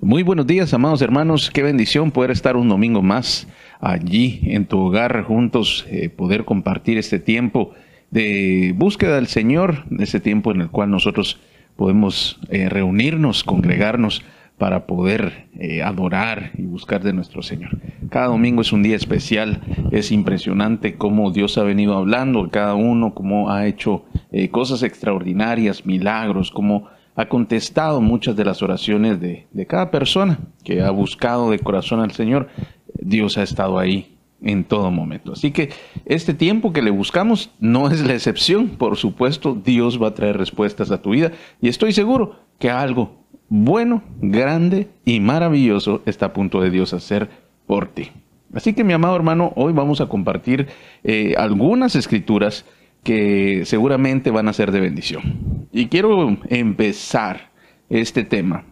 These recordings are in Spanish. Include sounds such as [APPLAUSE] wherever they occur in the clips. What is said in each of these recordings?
Muy buenos días, amados hermanos. Qué bendición poder estar un domingo más allí en tu hogar juntos, eh, poder compartir este tiempo de búsqueda del Señor, ese tiempo en el cual nosotros podemos eh, reunirnos, congregarnos para poder eh, adorar y buscar de nuestro Señor. Cada domingo es un día especial, es impresionante cómo Dios ha venido hablando, cada uno, cómo ha hecho cosas extraordinarias, milagros, cómo ha contestado muchas de las oraciones de, cada persona que ha buscado de corazón al Señor. Dios ha estado ahí en todo momento. Así que este tiempo que le buscamos no es la excepción. Por supuesto, Dios va a traer respuestas a tu vida y estoy seguro que algo bueno, grande y maravilloso está a punto de Dios hacer por ti. Así que mi amado hermano, hoy vamos a compartir eh, algunas escrituras que seguramente van a ser de bendición. Y quiero empezar este tema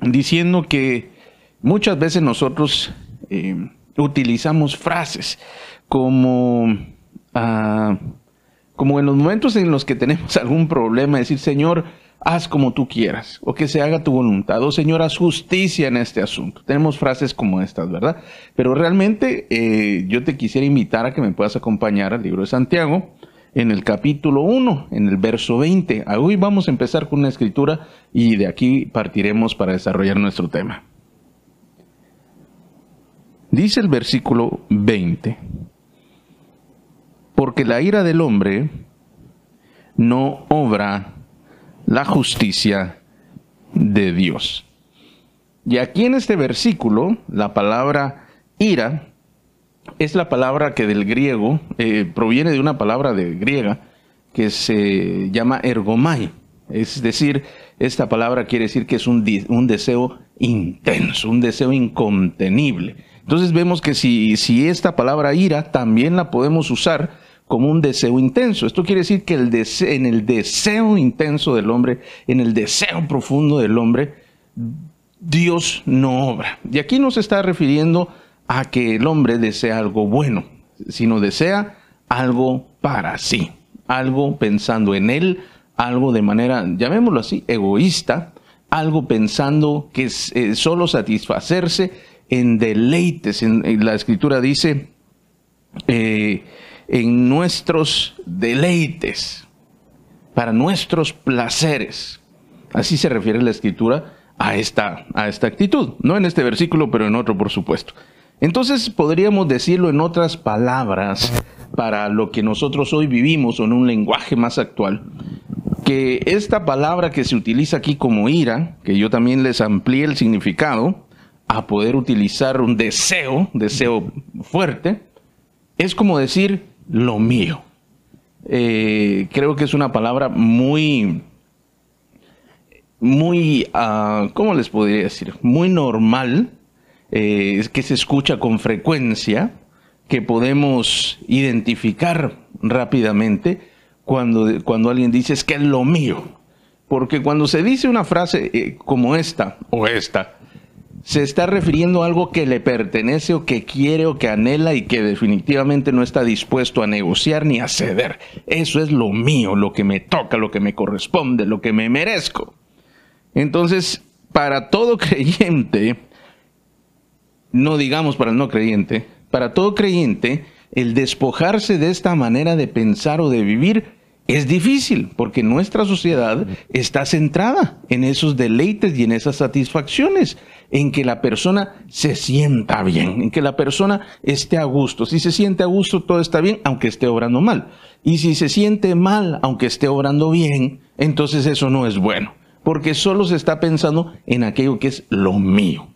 diciendo que muchas veces nosotros eh, utilizamos frases como, ah, como en los momentos en los que tenemos [LAUGHS] algún problema, decir, Señor, haz como tú quieras, o que se haga tu voluntad, o Señor, haz justicia en este asunto. Tenemos frases como estas, ¿verdad? Pero realmente eh, yo te quisiera invitar a que me puedas acompañar al libro de Santiago, en el capítulo 1, en el verso 20. Hoy vamos a empezar con una escritura y de aquí partiremos para desarrollar nuestro tema. Dice el versículo 20, porque la ira del hombre no obra la justicia de Dios. Y aquí en este versículo, la palabra ira es la palabra que del griego eh, proviene de una palabra de griega que se llama ergomai. Es decir, esta palabra quiere decir que es un, un deseo intenso, un deseo incontenible. Entonces vemos que si, si, esta palabra ira también la podemos usar como un deseo intenso. Esto quiere decir que el en el deseo intenso del hombre, en el deseo profundo del hombre, Dios no obra. Y aquí nos está refiriendo a que el hombre desea algo bueno, sino desea algo para sí, algo pensando en él, algo de manera, llamémoslo así, egoísta, algo pensando que es eh, solo satisfacerse en deleites. En, la escritura dice, eh, en nuestros deleites, para nuestros placeres. Así se refiere la escritura a esta, a esta actitud. No en este versículo, pero en otro, por supuesto. Entonces podríamos decirlo en otras palabras para lo que nosotros hoy vivimos o en un lenguaje más actual, que esta palabra que se utiliza aquí como ira, que yo también les amplié el significado a poder utilizar un deseo, deseo fuerte, es como decir lo mío. Eh, creo que es una palabra muy, muy, uh, ¿cómo les podría decir? Muy normal eh, que se escucha con frecuencia, que podemos identificar rápidamente cuando, cuando alguien dice es que es lo mío. Porque cuando se dice una frase eh, como esta o esta, se está refiriendo a algo que le pertenece o que quiere o que anhela y que definitivamente no está dispuesto a negociar ni a ceder. Eso es lo mío, lo que me toca, lo que me corresponde, lo que me merezco. Entonces, para todo [LAUGHS] creyente, no digamos para el no creyente, para todo creyente, el despojarse de esta manera de pensar o de vivir es difícil, porque nuestra sociedad está centrada en esos deleites y en esas satisfacciones, en que la persona se sienta bien, en que la persona esté a gusto. Si se siente a gusto, todo está bien, aunque esté obrando mal. Y si se siente mal, aunque esté obrando bien, entonces eso no es bueno, porque solo se está pensando en aquello que es lo mío.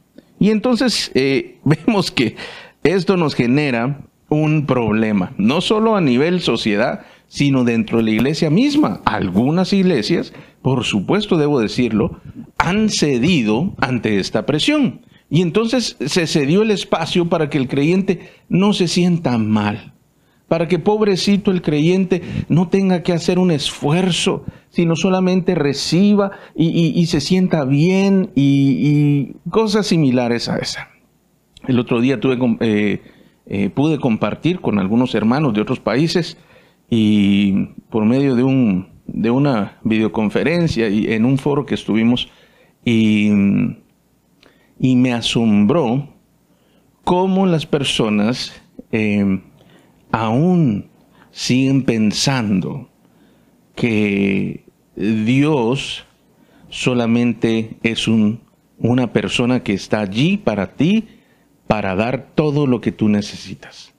Y entonces eh, [LAUGHS] vemos que esto nos genera un problema, no solo a nivel sociedad, sino dentro de la iglesia misma. Algunas iglesias, por supuesto debo decirlo, han cedido ante esta presión. Y entonces se cedió el espacio para que el creyente no se sienta mal, para que pobrecito el creyente no tenga que hacer un esfuerzo, sino solamente reciba y, se sienta bien y, cosas similares a esa. El otro día tuve, eh, eh, pude compartir con algunos hermanos de otros países y por medio de, un, de una videoconferencia y en un foro que estuvimos y y me asombró cómo las personas eh, aún siguen pensando que Dios solamente es un, una persona que está allí para ti, para dar todo lo que tú necesitas.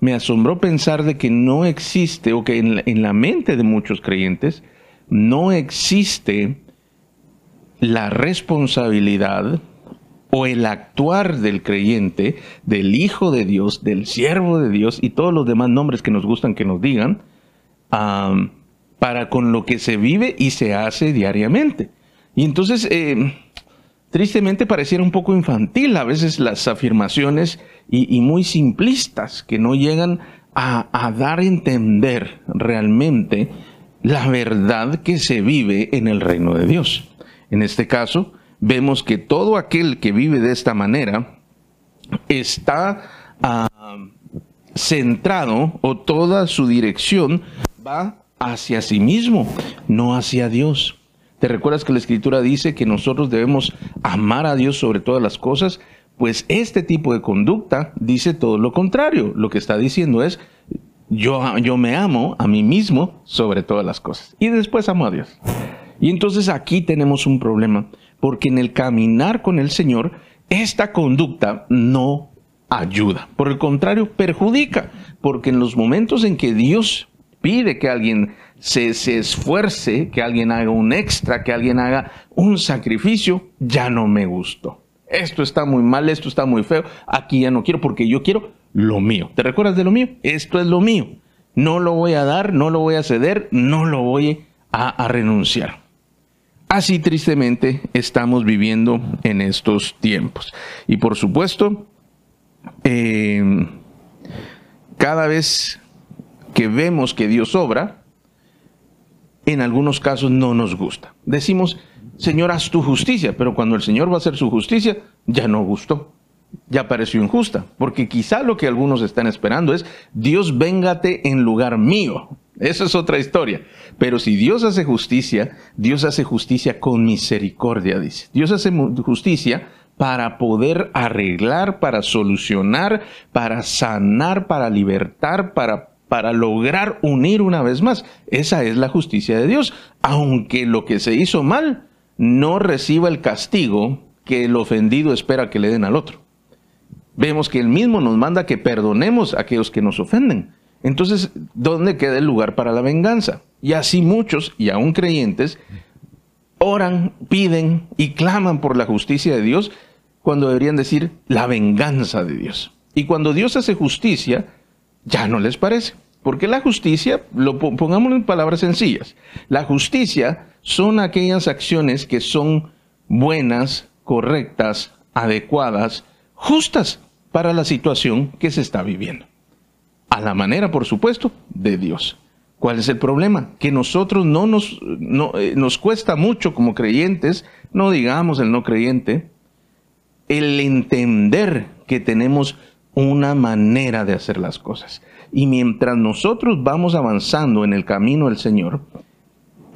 Me asombró pensar de que no existe, o que en en la mente de muchos creyentes, no existe la responsabilidad o el actuar del creyente, del Hijo de Dios, del siervo de Dios y todos los demás nombres que nos gustan que nos digan, para con lo que se vive y se hace diariamente. Y entonces, eh, tristemente pareciera un poco infantil a veces las afirmaciones y, muy simplistas que no llegan a, a dar a entender realmente la verdad que se vive en el reino de Dios. En este caso, vemos que todo aquel que vive de esta manera está ah, centrado o toda su dirección va hacia sí mismo, no hacia Dios. ¿Te recuerdas que la escritura dice que nosotros debemos amar a Dios sobre todas las cosas? Pues este tipo de conducta dice todo lo contrario. Lo que está diciendo es, yo, yo me amo a mí mismo sobre todas las cosas. Y después amo a Dios. Y entonces aquí tenemos un problema, porque en el caminar con el Señor, esta conducta no ayuda. Por el contrario, perjudica, porque en los momentos en que Dios pide que alguien se, esfuerce, que alguien haga un extra, que alguien haga un sacrificio, ya no me gustó. Esto está muy mal, esto está muy feo, aquí ya no quiero porque yo quiero lo mío. ¿Te recuerdas de lo mío? Esto es lo mío. No lo voy a dar, no lo voy a ceder, no lo voy a renunciar. Así tristemente estamos viviendo en estos tiempos. Y por supuesto, eh, cada vez que vemos que Dios obra, en algunos casos no nos gusta. Decimos, Señor, haz tu justicia, pero cuando el Señor va a hacer su justicia, ya no gustó, ya pareció injusta, porque quizá lo que algunos están esperando es, Dios véngate en lugar mío. Esa es otra historia. Pero si Dios hace justicia, Dios hace justicia con misericordia, dice. Dios hace justicia para poder arreglar, para solucionar, para sanar, para libertar, para, para lograr unir una vez más. Esa es la justicia de Dios. Aunque lo que se hizo mal no reciba el castigo que el ofendido espera que le den al otro. Vemos que él mismo nos manda que perdonemos a aquellos que nos ofenden. Entonces, ¿dónde queda el lugar para la venganza? Y así muchos, y aún creyentes, oran, piden y claman por la justicia de Dios cuando deberían decir la venganza de Dios. Y cuando Dios hace justicia, ya no les parece. Porque la justicia, lo pongamos en palabras sencillas, la justicia son aquellas acciones que son buenas, correctas, adecuadas, justas para la situación que se está viviendo a la manera, por supuesto, de Dios. ¿Cuál es el problema? Que nosotros no nos, eh, nos cuesta mucho como creyentes, no digamos el no creyente, el entender que tenemos una manera de hacer las cosas. Y mientras nosotros vamos avanzando en el camino del Señor,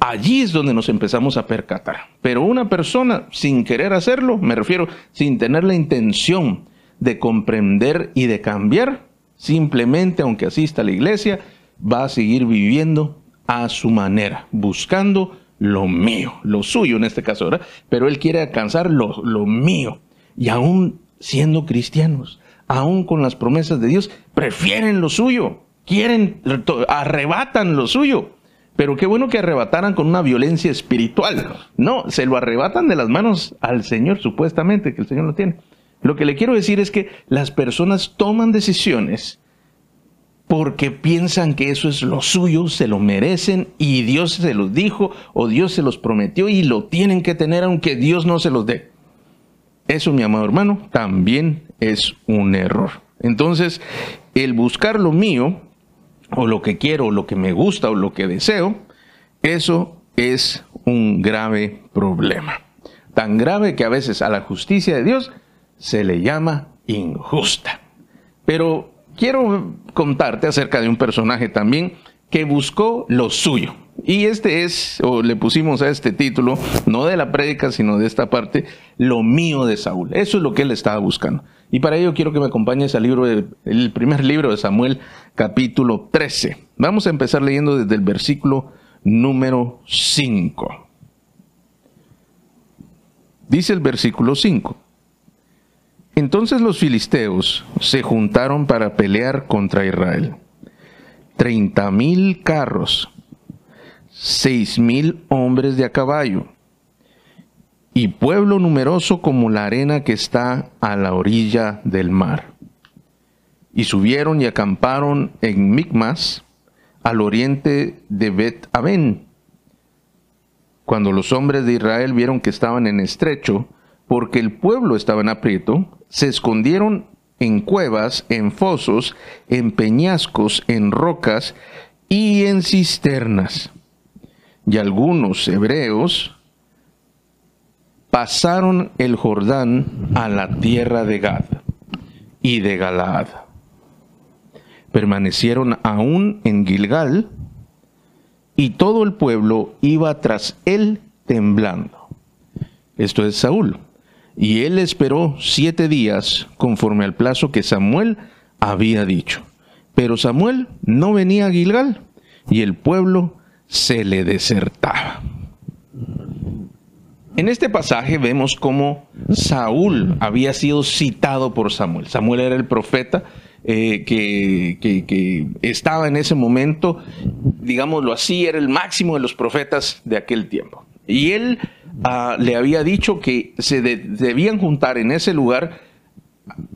allí es donde nos empezamos a percatar. Pero una persona sin querer hacerlo, me refiero, sin tener la intención de comprender y de cambiar, Simplemente, aunque asista a la iglesia, va a seguir viviendo a su manera, buscando lo mío, lo suyo en este caso, ¿verdad? Pero él quiere alcanzar lo, lo mío. Y aún siendo cristianos, aún con las promesas de Dios, prefieren lo suyo, quieren, arrebatan lo suyo. Pero qué bueno que arrebataran con una violencia espiritual. No, se lo arrebatan de las manos al Señor, supuestamente, que el Señor lo tiene. Lo que le quiero decir es que las personas toman decisiones porque piensan que eso es lo suyo, se lo merecen y Dios se los dijo o Dios se los prometió y lo tienen que tener aunque Dios no se los dé. Eso, mi amado hermano, también es un error. Entonces, el buscar lo mío, o lo que quiero, o lo que me gusta, o lo que deseo, eso es un grave problema. Tan grave que a veces a la justicia de Dios se le llama injusta. Pero quiero contarte acerca de un personaje también que buscó lo suyo. Y este es, o le pusimos a este título, no de la prédica, sino de esta parte, lo mío de Saúl. Eso es lo que él estaba buscando. Y para ello quiero que me acompañes al libro, el primer libro de Samuel, capítulo 13. Vamos a empezar leyendo desde el versículo número 5. Dice el versículo 5. Entonces los filisteos se juntaron para pelear contra Israel. Treinta mil carros, seis mil hombres de a caballo, y pueblo numeroso como la arena que está a la orilla del mar. Y subieron y acamparon en Micmas, al oriente de Bet Aben. Cuando los hombres de Israel vieron que estaban en estrecho, porque el pueblo estaba en aprieto, se escondieron en cuevas, en fosos, en peñascos, en rocas y en cisternas. Y algunos hebreos pasaron el Jordán a la tierra de Gad y de Galaad. Permanecieron aún en Gilgal y todo el pueblo iba tras él temblando. Esto es Saúl. Y él esperó siete días conforme al plazo que Samuel había dicho. Pero Samuel no venía a Gilgal y el pueblo se le desertaba. En este pasaje vemos cómo Saúl había sido citado por Samuel. Samuel era el profeta eh, que, que, estaba en ese momento, digámoslo así, era el máximo de los profetas de aquel tiempo. Y él ah, le había dicho que se debían juntar en ese lugar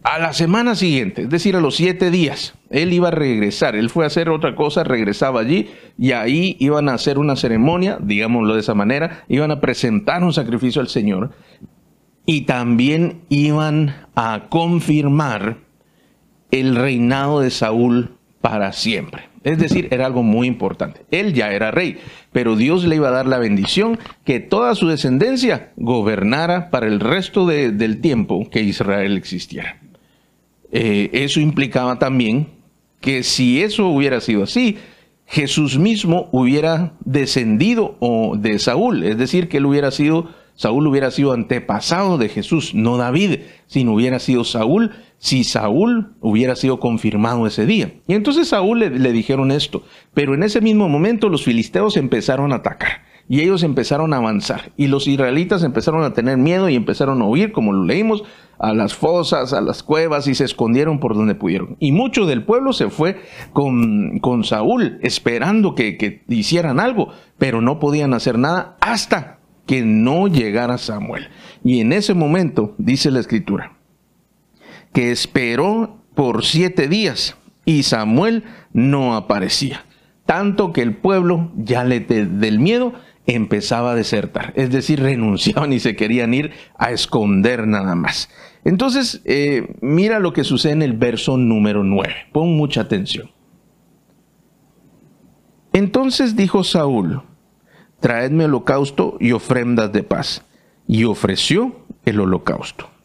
a la semana siguiente, es decir, a los siete días, él iba a regresar, él fue a hacer otra cosa, regresaba allí y ahí iban a hacer una ceremonia, digámoslo de esa manera, iban a presentar un sacrificio al Señor y también iban a confirmar el reinado de Saúl para siempre. Es decir, era algo muy importante. Él ya era rey, pero Dios le iba a dar la bendición que toda su descendencia gobernara para el resto del tiempo que Israel existiera. Eh, eso implicaba también que si eso hubiera sido así, Jesús mismo hubiera descendido de Saúl, es decir, que él hubiera sido, Saúl hubiera sido antepasado de Jesús, no David, sino hubiera sido Saúl si Saúl hubiera sido confirmado ese día. Y entonces Saúl le, dijeron esto, pero en ese mismo momento los filisteos empezaron a atacar y ellos empezaron a avanzar y los israelitas empezaron a tener miedo y empezaron a huir, como lo leímos, a las fosas, a las cuevas y se escondieron por donde pudieron. Y mucho del pueblo se fue con, con Saúl esperando que, que hicieran algo, pero no podían hacer nada hasta que no llegara Samuel. Y en ese momento, dice la escritura, que esperó por siete días y Samuel no aparecía. Tanto que el pueblo, ya le del miedo, empezaba a desertar. Es decir, renunciaban y se querían ir a esconder nada más. Entonces, eh, mira lo que sucede en el verso número 9. Pon mucha atención. Entonces dijo Saúl, traedme holocausto y ofrendas de paz. Y ofreció el holocausto.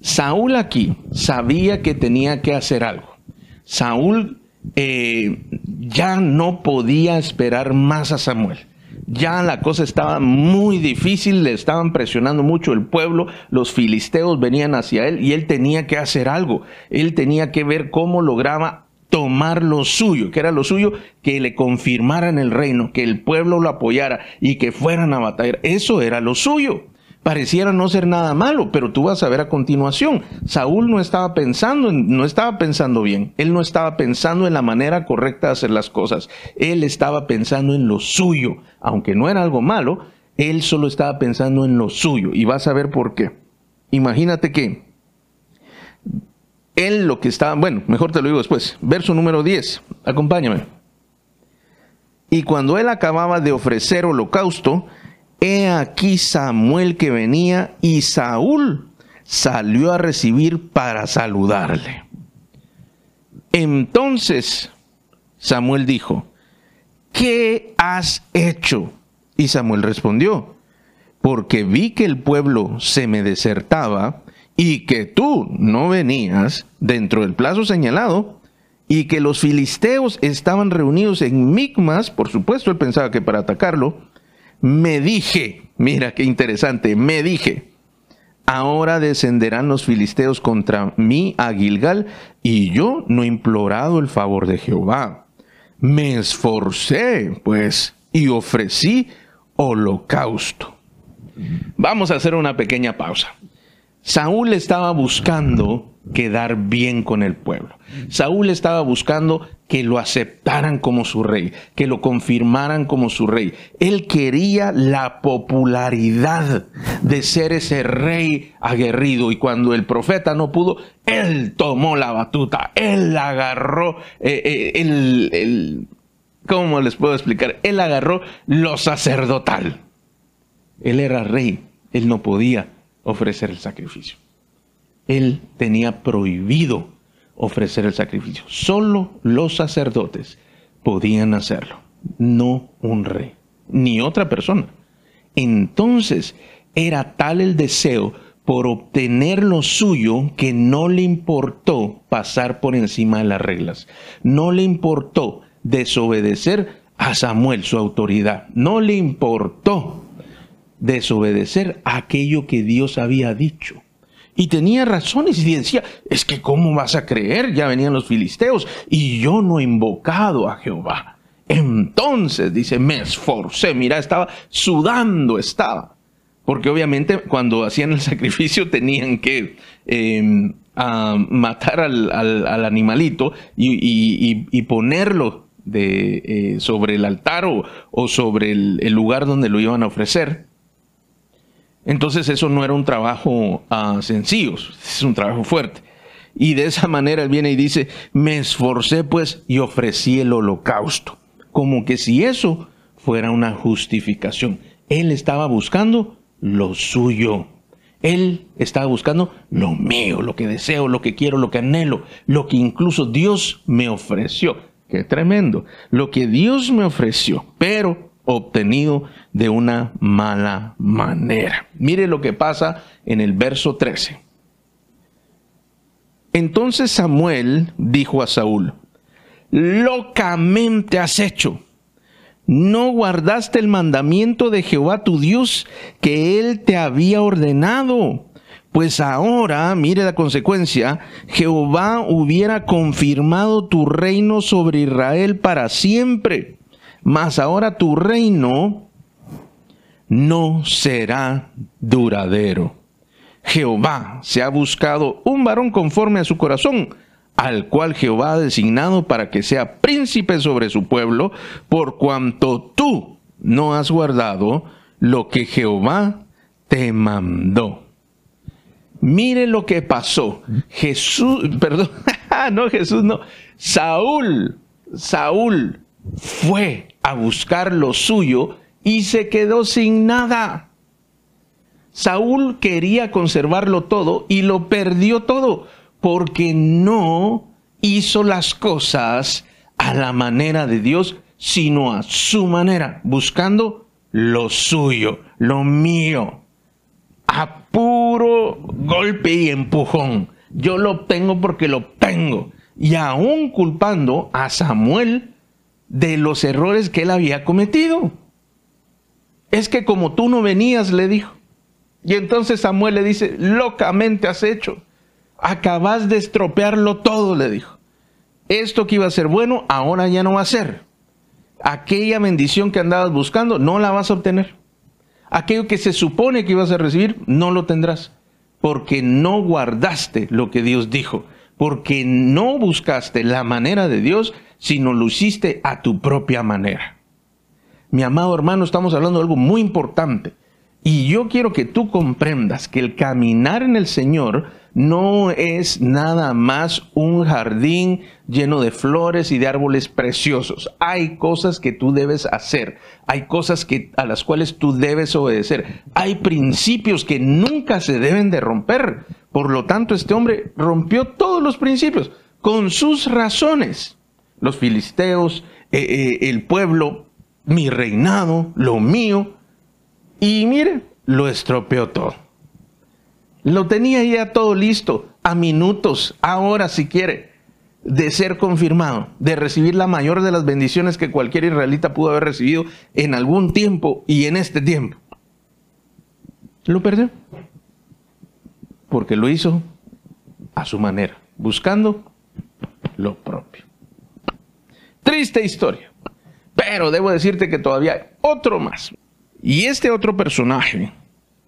Saúl aquí sabía que tenía que hacer algo. Saúl eh, ya no podía esperar más a Samuel. Ya la cosa estaba muy difícil, le estaban presionando mucho el pueblo, los filisteos venían hacia él y él tenía que hacer algo, él tenía que ver cómo lograba tomar lo suyo, que era lo suyo, que le confirmaran el reino, que el pueblo lo apoyara y que fueran a batallar, eso era lo suyo pareciera no ser nada malo, pero tú vas a ver a continuación. Saúl no estaba pensando, no estaba pensando bien. Él no estaba pensando en la manera correcta de hacer las cosas. Él estaba pensando en lo suyo, aunque no era algo malo. Él solo estaba pensando en lo suyo y vas a ver por qué. Imagínate que él lo que estaba, bueno, mejor te lo digo después. Verso número 10. Acompáñame. Y cuando él acababa de ofrecer holocausto, He aquí Samuel que venía y Saúl salió a recibir para saludarle. Entonces Samuel dijo, ¿qué has hecho? Y Samuel respondió, porque vi que el pueblo se me desertaba y que tú no venías dentro del plazo señalado, y que los filisteos estaban reunidos en Micmas, por supuesto, él pensaba que para atacarlo, me dije, mira qué interesante, me dije, ahora descenderán los filisteos contra mí a Gilgal, y yo no he implorado el favor de Jehová. Me esforcé, pues, y ofrecí holocausto. Vamos a hacer una pequeña pausa. Saúl estaba buscando quedar bien con el pueblo. Saúl estaba buscando que lo aceptaran como su rey, que lo confirmaran como su rey. Él quería la popularidad de ser ese rey aguerrido y cuando el profeta no pudo, él tomó la batuta, él agarró eh, eh, ¿cómo les puedo explicar? Él agarró lo sacerdotal. Él era rey, él no podía ofrecer el sacrificio. Él tenía prohibido ofrecer el sacrificio. Solo los sacerdotes podían hacerlo, no un rey, ni otra persona. Entonces era tal el deseo por obtener lo suyo que no le importó pasar por encima de las reglas. No le importó desobedecer a Samuel, su autoridad. No le importó desobedecer aquello que Dios había dicho. Y tenía razones y decía, es que ¿cómo vas a creer? Ya venían los filisteos y yo no he invocado a Jehová. Entonces, dice, me esforcé, mira, estaba sudando, estaba. Porque obviamente cuando hacían el [LAUGHS] sacrificio tenían que em, matar al, animalito y, ponerlo eh, sobre el altar o, sobre el, lugar donde lo iban a ofrecer. Entonces eso no era un trabajo uh, sencillo, es un trabajo fuerte. Y de esa manera él viene y dice, me esforcé pues y ofrecí el holocausto. Como que si eso fuera una justificación. Él estaba buscando lo suyo. Él estaba buscando lo mío, lo que deseo, lo que quiero, lo que anhelo, lo que incluso Dios me ofreció. Qué tremendo. Lo que Dios me ofreció. Pero obtenido de una mala manera. Mire lo que pasa en el verso 13. Entonces Samuel dijo a Saúl, locamente has hecho. No guardaste el mandamiento de Jehová tu Dios que él te había ordenado. Pues ahora, mire la consecuencia, Jehová hubiera confirmado tu reino sobre Israel para siempre mas ahora tu reino no será duradero. Jehová se ha buscado un varón conforme a su corazón, al cual Jehová ha designado para que sea príncipe sobre su pueblo, por cuanto tú no has guardado lo que Jehová te mandó. Mire lo que pasó. Jesús, [LAUGHS] perdón, [LAUGHS] no Jesús, no. Saúl, Saúl fue a buscar lo suyo y se quedó sin nada. Saúl quería conservarlo todo y lo perdió todo porque no hizo las cosas a la manera de Dios, sino a su manera, buscando lo suyo, lo mío, a puro golpe y empujón. Yo lo obtengo porque lo obtengo. Y aún culpando a Samuel de los errores que él había cometido. Es que como tú no venías, le dijo. Y entonces Samuel le dice, locamente has hecho. Acabas de estropearlo todo, le dijo. Esto que iba a ser bueno, ahora ya no va a ser. Aquella bendición que andabas buscando, no la vas a obtener. Aquello que se supone que ibas a recibir, no lo tendrás. Porque no guardaste lo que Dios dijo. Porque no buscaste la manera de Dios sino lo hiciste a tu propia manera. Mi amado hermano, estamos hablando de algo muy importante. Y yo quiero que tú comprendas que el caminar en el Señor no es nada más un jardín lleno de flores y de árboles preciosos. Hay cosas que tú debes hacer, hay cosas que, a las cuales tú debes obedecer, hay principios que nunca se deben de romper. Por lo tanto, este hombre rompió todos los principios con sus razones los filisteos, eh, eh, el pueblo, mi reinado, lo mío. Y mire, lo estropeó todo. Lo tenía ya todo listo, a minutos, ahora si quiere. de ser confirmado, de recibir la mayor de las bendiciones que cualquier israelita pudo haber recibido en algún tiempo y en este tiempo. Lo perdió. Porque lo hizo a su manera, buscando lo propio. Triste historia. Pero debo decirte que todavía hay otro más. Y este otro personaje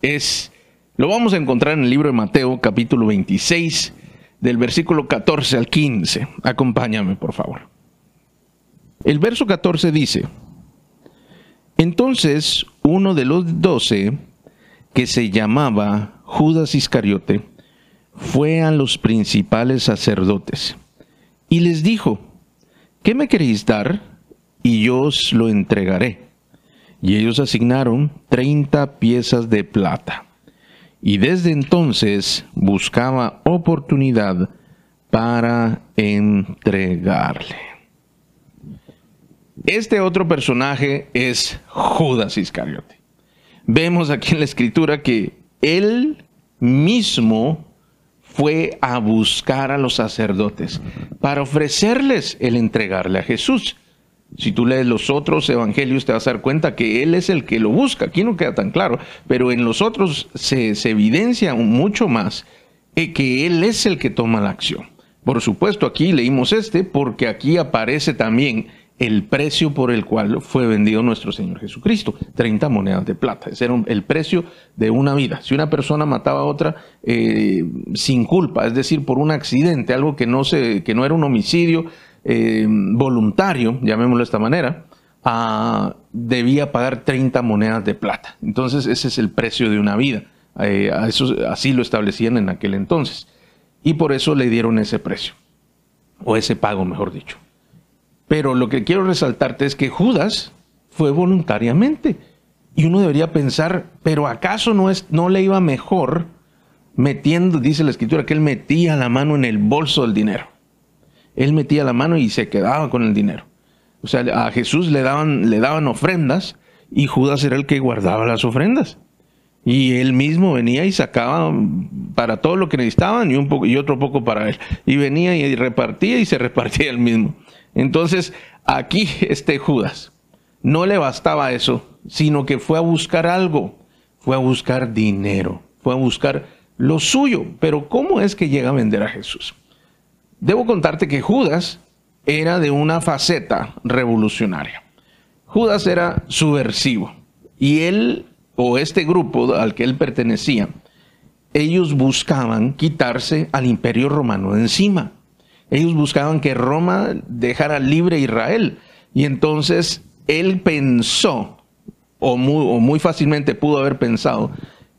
es, lo vamos a encontrar en el libro de Mateo capítulo 26, del versículo 14 al 15. Acompáñame, por favor. El verso 14 dice, entonces uno de los doce, que se llamaba Judas Iscariote, fue a los principales sacerdotes y les dijo, ¿qué me queréis dar? Y yo os lo entregaré. Y ellos asignaron treinta piezas de plata y desde entonces buscaba oportunidad para entregarle. Este otro personaje es Judas Iscariote. Vemos aquí en la escritura que él mismo fue a buscar a los sacerdotes para ofrecerles el entregarle a Jesús. Si tú lees los otros evangelios te vas a dar cuenta que Él es el que lo busca. Aquí no queda tan claro, pero en los otros se, evidencia mucho más eh, que Él es el que toma la acción. Por supuesto, aquí leímos este porque aquí aparece también el precio por el cual fue vendido nuestro Señor Jesucristo, 30 monedas de plata. Ese era el precio de una vida. Si una persona mataba a otra eh, sin culpa, es decir, por un accidente, algo que no, se, que no era un homicidio, eh, voluntario, llamémoslo de esta manera, debía pagar 30 monedas de plata. Entonces ese es el precio de una vida. Eh, así lo establecían en aquel entonces. Y por eso le dieron ese precio, o ese pago, mejor dicho. Pero lo que quiero resaltarte es que Judas fue voluntariamente. Y uno debería pensar, pero ¿acaso no, es, no le iba mejor metiendo, dice la escritura, que él metía la mano en el bolso del dinero? él metía la mano y se quedaba con el dinero. O sea, a Jesús le daban, le daban ofrendas y Judas era el que guardaba las ofrendas. Y él mismo venía y sacaba para todo lo que necesitaban y, un poco, y otro poco para él. Y venía y repartía y se repartía él mismo. Entonces, aquí este Judas no le bastaba eso, sino que fue a buscar algo. Fue a buscar dinero. Fue a buscar lo suyo. Pero ¿cómo es que llega a vender a Jesús? Debo contarte que Judas era de una faceta revolucionaria. Judas era subversivo y él o este grupo al que él pertenecía, ellos buscaban quitarse al imperio romano de encima. Ellos buscaban que Roma dejara libre a Israel. Y entonces él pensó, o muy, fácilmente pudo haber pensado,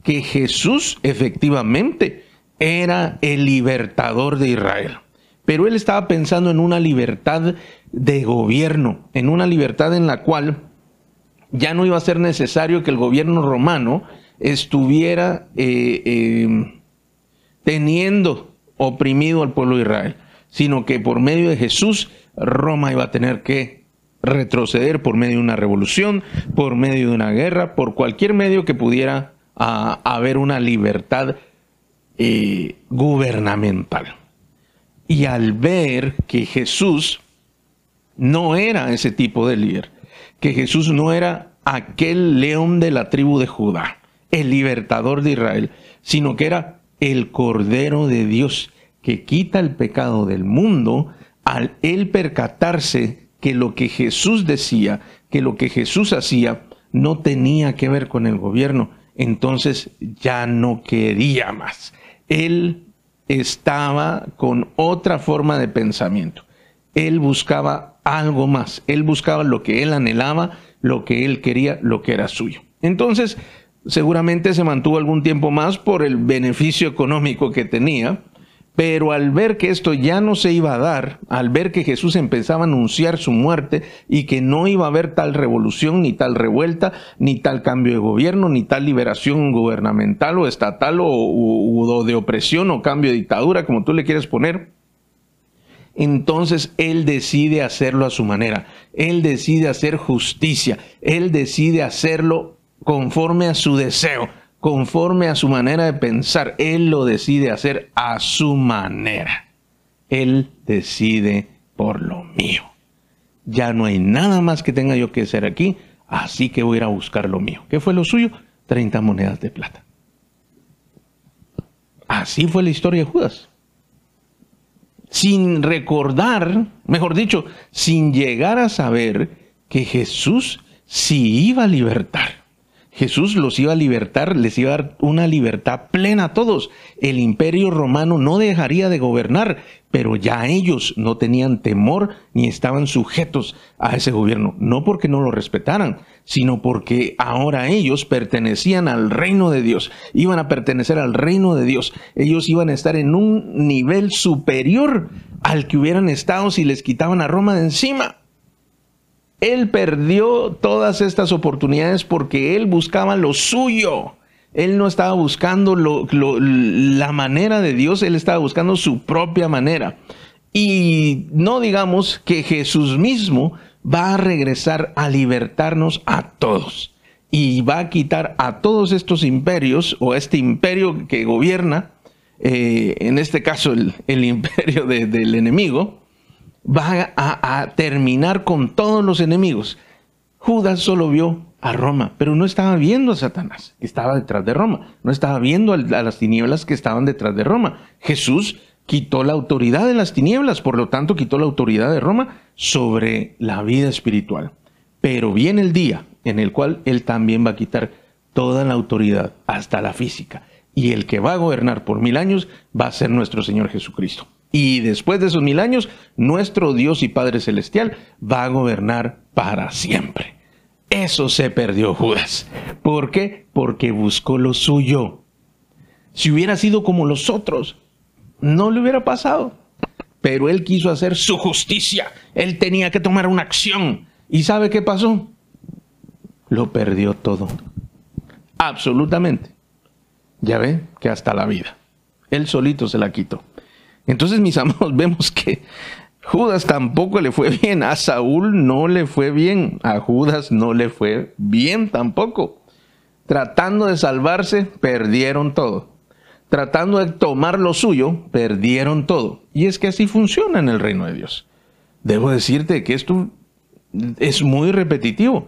que Jesús efectivamente era el libertador de Israel pero él estaba pensando en una libertad de gobierno, en una libertad en la cual ya no iba a ser necesario que el gobierno romano estuviera eh, eh, teniendo oprimido al pueblo de Israel, sino que por medio de Jesús Roma iba a tener que retroceder por medio de una revolución, por medio de una guerra, por cualquier medio que pudiera ah, haber una libertad eh, gubernamental. Y al ver que Jesús no era ese tipo de líder, que Jesús no era aquel león de la tribu de Judá, el libertador de Israel, sino que era el Cordero de Dios que quita el pecado del mundo, al él percatarse que lo que Jesús decía, que lo que Jesús hacía, no tenía que ver con el gobierno, entonces ya no quería más. Él estaba con otra forma de pensamiento. Él buscaba algo más, él buscaba lo que él anhelaba, lo que él quería, lo que era suyo. Entonces, seguramente se mantuvo algún tiempo más por el beneficio económico que tenía, pero al ver que esto ya no se iba a dar, al ver que Jesús empezaba a anunciar su muerte y que no iba a haber tal revolución, ni tal revuelta, ni tal cambio de gobierno, ni tal liberación gubernamental o estatal o, de opresión o cambio de dictadura, como tú le quieres poner, entonces Él decide hacerlo a su manera. Él decide hacer justicia. Él decide hacerlo conforme a su deseo conforme a su manera de pensar. Él lo decide hacer a su manera. Él decide por lo mío. Ya no hay nada más que tenga yo que hacer aquí, así que voy a ir a buscar lo mío. ¿Qué fue lo suyo? 30 monedas de plata. Así fue la historia de Judas. Sin recordar, mejor dicho, sin llegar a saber que Jesús sí iba a libertar. Jesús los iba a libertar, les iba a dar una libertad plena a todos. El imperio romano no dejaría de gobernar, pero ya ellos no tenían temor ni estaban sujetos a ese gobierno, no porque no lo respetaran, sino porque ahora ellos pertenecían al reino de Dios, iban a pertenecer al reino de Dios, ellos iban a estar en un nivel superior al que hubieran estado si les quitaban a Roma de encima. Él perdió todas estas oportunidades porque él buscaba lo suyo. Él no estaba buscando la manera de Dios, él estaba buscando su propia manera. Y no digamos que Jesús mismo va a regresar a libertarnos a todos. Y va a quitar a todos estos imperios, o este imperio que gobierna, eh, en este caso el, imperio del enemigo, va a, terminar con todos los enemigos. Judas solo vio a Roma, pero no estaba viendo a Satanás, que estaba detrás de Roma, no estaba viendo a las tinieblas que estaban detrás de Roma. Jesús quitó la autoridad de las tinieblas, por lo tanto quitó la autoridad de Roma sobre la vida espiritual. Pero viene el día en el cual Él también va a quitar toda la autoridad, hasta la física, y el que va a gobernar por mil años va a ser nuestro Señor Jesucristo. Y después de esos mil años, nuestro Dios y Padre Celestial va a gobernar para siempre. Eso se perdió Judas. ¿Por qué? Porque buscó lo suyo. Si hubiera sido como los otros, no le hubiera pasado. Pero él quiso hacer su justicia. Él tenía que tomar una acción. ¿Y sabe qué pasó? Lo perdió todo. Absolutamente. Ya ve que hasta la vida. Él solito se la quitó. Entonces, mis amados, [LAUGHS] vemos que Judas tampoco le fue bien, a Saúl no le fue bien, a Judas no le fue bien tampoco. Tratando de salvarse, perdieron todo. Tratando de tomar lo suyo, perdieron todo. Y es que así funciona en el reino de Dios. Debo decirte que esto es muy repetitivo.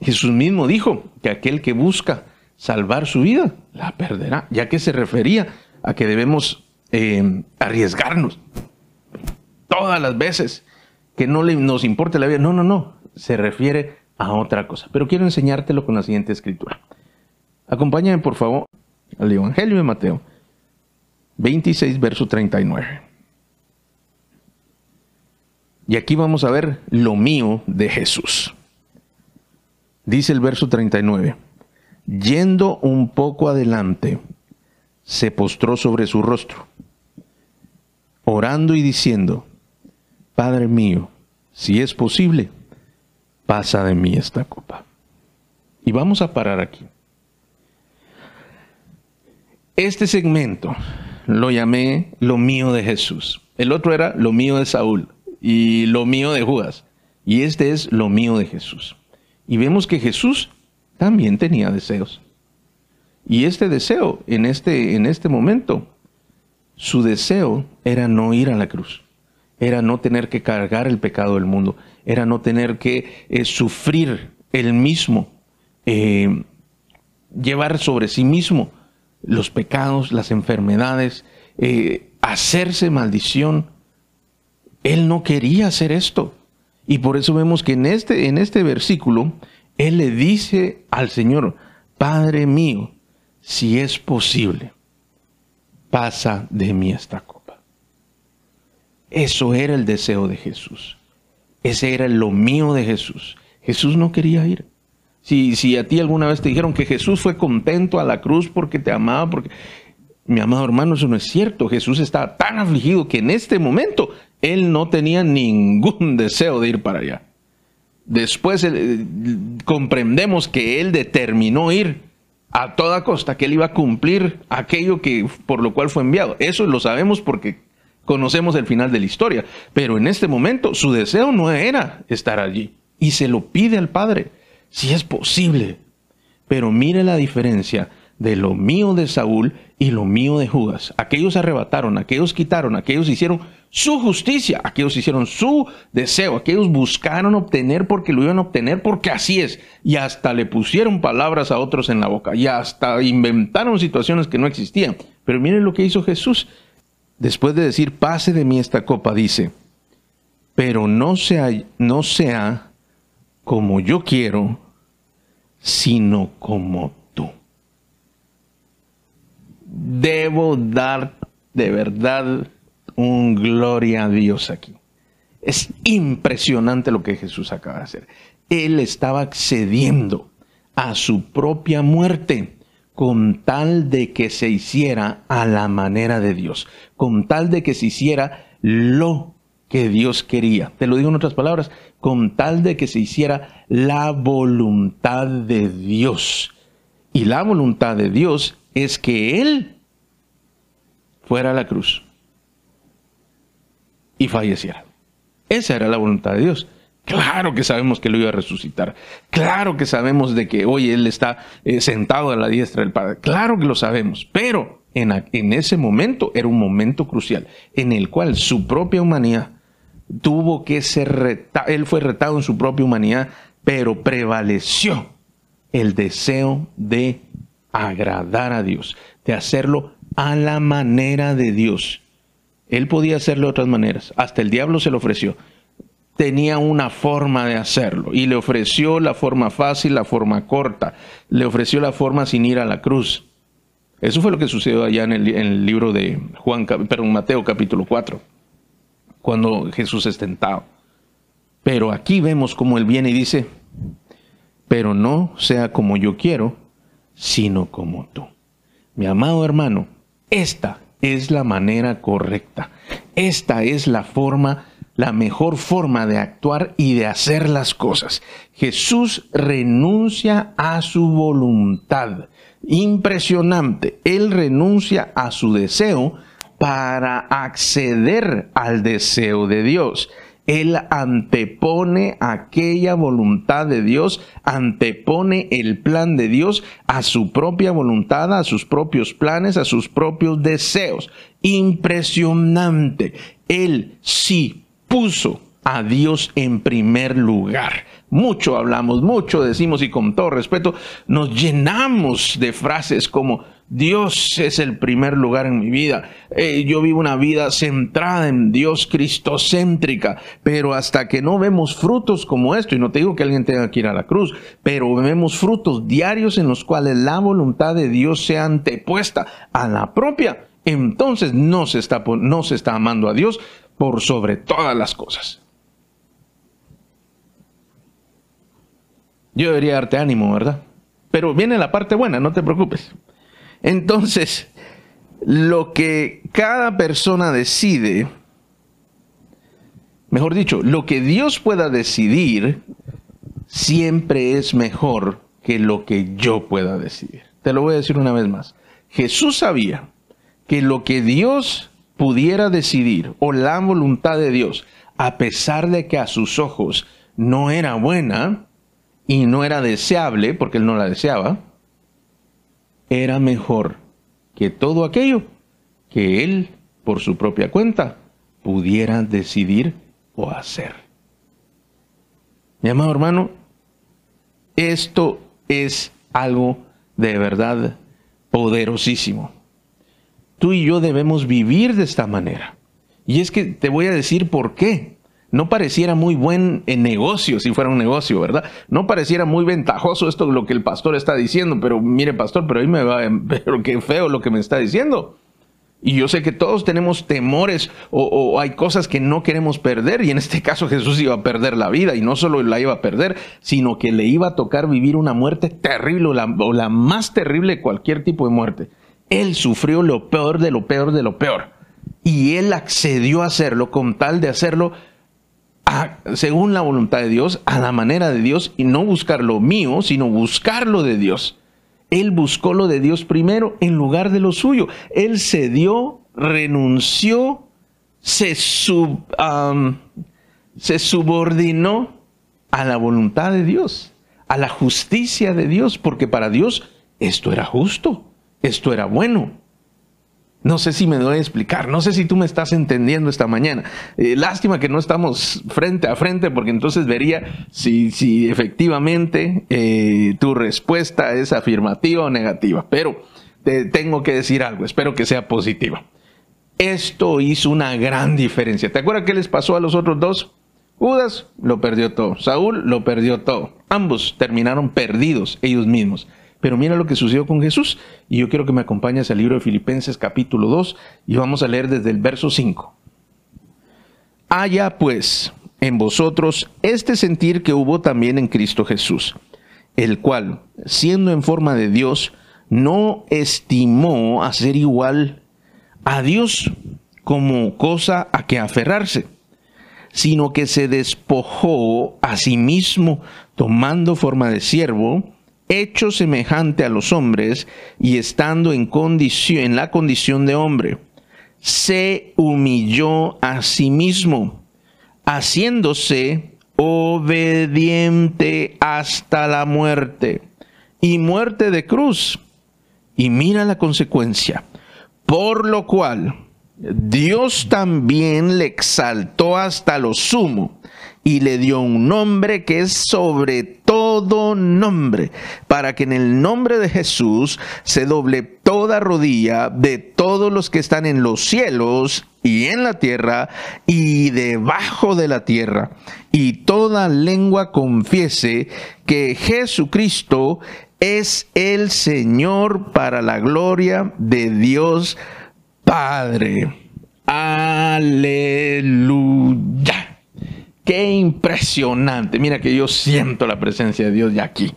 Jesús mismo dijo que aquel que busca salvar su vida, la perderá, ya que se refería a que debemos eh, arriesgarnos todas las veces que no le, nos importe la vida. No, no, no. Se refiere a otra cosa. Pero quiero enseñártelo con la siguiente escritura. Acompáñame, por favor, al Evangelio de Mateo 26, verso 39. Y aquí vamos a ver lo mío de Jesús. Dice el verso 39. Yendo un poco adelante, se postró sobre su rostro orando y diciendo, Padre mío, si es posible, pasa de mí esta copa. Y vamos a parar aquí. Este segmento lo llamé lo mío de Jesús. El otro era lo mío de Saúl y lo mío de Judas. Y este es lo mío de Jesús. Y vemos que Jesús también tenía deseos. Y este deseo en este, en este momento su deseo era no ir a la cruz, era no tener que cargar el pecado del mundo, era no tener que eh, sufrir el mismo, eh, llevar sobre sí mismo los pecados, las enfermedades, eh, hacerse maldición. Él no quería hacer esto. Y por eso vemos que en este, en este versículo, Él le dice al Señor, Padre mío, si es posible, pasa de mí esta copa. Eso era el deseo de Jesús. Ese era lo mío de Jesús. Jesús no quería ir. Si, si a ti alguna vez te dijeron que Jesús fue contento a la cruz porque te amaba, porque... Mi amado hermano, eso no es cierto. Jesús estaba tan afligido que en este momento él no tenía ningún deseo de ir para allá. Después eh, comprendemos que él determinó ir a toda costa que él iba a cumplir aquello que por lo cual fue enviado. Eso lo sabemos porque conocemos el final de la historia, pero en este momento su deseo no era estar allí y se lo pide al Padre, si es posible. Pero mire la diferencia de lo mío de Saúl y lo mío de Judas. Aquellos arrebataron, aquellos quitaron, aquellos hicieron su justicia, aquellos hicieron su deseo, aquellos buscaron obtener porque lo iban a obtener porque así es. Y hasta le pusieron palabras a otros en la boca y hasta inventaron situaciones que no existían. Pero miren lo que hizo Jesús. Después de decir, pase de mí esta copa, dice, pero no sea, no sea como yo quiero, sino como tú. Debo dar de verdad un gloria a Dios aquí. Es impresionante lo que Jesús acaba de hacer. Él estaba accediendo a su propia muerte con tal de que se hiciera a la manera de Dios, con tal de que se hiciera lo que Dios quería. Te lo digo en otras palabras, con tal de que se hiciera la voluntad de Dios. Y la voluntad de Dios es que Él fuera a la cruz y falleciera. Esa era la voluntad de Dios. Claro que sabemos que lo iba a resucitar. Claro que sabemos de que hoy Él está eh, sentado a la diestra del Padre. Claro que lo sabemos. Pero en, en ese momento era un momento crucial en el cual su propia humanidad tuvo que ser retado, él fue retado en su propia humanidad, pero prevaleció el deseo de agradar a Dios, de hacerlo a la manera de Dios. Él podía hacerlo de otras maneras, hasta el diablo se lo ofreció. Tenía una forma de hacerlo y le ofreció la forma fácil, la forma corta, le ofreció la forma sin ir a la cruz. Eso fue lo que sucedió allá en el, libro de Juan, perdón, Mateo capítulo 4 cuando Jesús es tentado. Pero aquí vemos como Él viene y dice, pero no sea como yo quiero, sino como tú. Mi amado hermano, esta es la manera correcta. Esta es la forma, la mejor forma de actuar y de hacer las cosas. Jesús renuncia a su voluntad. Impresionante. Él renuncia a su deseo para acceder al deseo de Dios. Él antepone aquella voluntad de Dios, antepone el plan de Dios a su propia voluntad, a sus propios planes, a sus propios deseos. Impresionante. Él sí puso a Dios en primer lugar. Mucho hablamos, mucho decimos y con todo respeto nos llenamos de frases como Dios es el primer lugar en mi vida. Eh, yo vivo una vida centrada en Dios, cristocéntrica, pero hasta que no vemos frutos como esto, y no te digo que alguien tenga que ir a la cruz, pero vemos frutos diarios en los cuales la voluntad de Dios sea antepuesta a la propia, entonces no se está, no se está amando a Dios por sobre todas las cosas. Yo debería darte ánimo, ¿verdad? Pero viene la parte buena, no te preocupes. Entonces, lo que cada persona decide, mejor dicho, lo que Dios pueda decidir, siempre es mejor que lo que yo pueda decidir. Te lo voy a decir una vez más. Jesús sabía que lo que Dios pudiera decidir o la voluntad de Dios, a pesar de que a sus ojos no era buena y no era deseable, porque él no la deseaba, era mejor que todo aquello que él, por su propia cuenta, pudiera decidir o hacer. Mi amado hermano, esto es algo de verdad poderosísimo. Tú y yo debemos vivir de esta manera. Y es que te voy a decir por qué no pareciera muy buen en negocio si fuera un negocio, ¿verdad? No pareciera muy ventajoso esto lo que el pastor está diciendo, pero mire pastor, pero ahí me va, [LAUGHS] pero qué feo lo que me está diciendo. Y yo sé que todos tenemos temores o, hay cosas que no queremos perder y en este caso Jesús iba a perder la vida y no solo la iba a perder, sino que le iba a tocar vivir una muerte terrible o la, o la más terrible de cualquier tipo de muerte. Él sufrió lo peor de lo peor de lo peor y él accedió a hacerlo con tal de hacerlo según la voluntad de Dios, a la manera de Dios y no buscar lo mío, sino buscar lo de Dios. Él buscó lo de Dios primero en lugar de lo suyo. Él cedió, renunció, se, se subordinó a la voluntad de Dios, a la justicia de Dios, porque para Dios esto era justo. esto era bueno. No sé si me doy a explicar, no sé si tú me estás entendiendo esta mañana. Eh, lástima que no estamos frente a frente porque entonces vería si, si efectivamente eh, tu respuesta es afirmativa o negativa. Pero te tengo que decir algo, espero que sea positiva. Esto hizo una gran diferencia. ¿Te acuerdas qué les pasó a los otros dos? Judas lo perdió todo, Saúl lo perdió todo. Ambos terminaron perdidos ellos mismos. Pero mira lo que sucedió con Jesús. Y yo quiero que me acompañes al libro de Filipenses capítulo 2 y vamos a leer desde el verso 5. Haya pues en vosotros este sentir que hubo también en Cristo Jesús, el cual, siendo en forma de Dios, no estimó a ser igual a Dios como cosa a que aferrarse, sino que se despojó a sí mismo, tomando forma de siervo, hecho semejante a los hombres y estando en condición en la condición de hombre se humilló a sí mismo haciéndose obediente hasta la muerte y muerte de cruz. Y mira la consecuencia. Por lo cual Dios también le exaltó hasta lo sumo y le dio un nombre que es sobre todo nombre, para que en el nombre de Jesús se doble toda rodilla de todos los que están en los cielos y en la tierra y debajo de la tierra, y toda lengua confiese que Jesucristo es el Señor para la gloria de Dios Padre. Aleluya. Qué impresionante. Mira que yo siento la presencia de Dios ya aquí.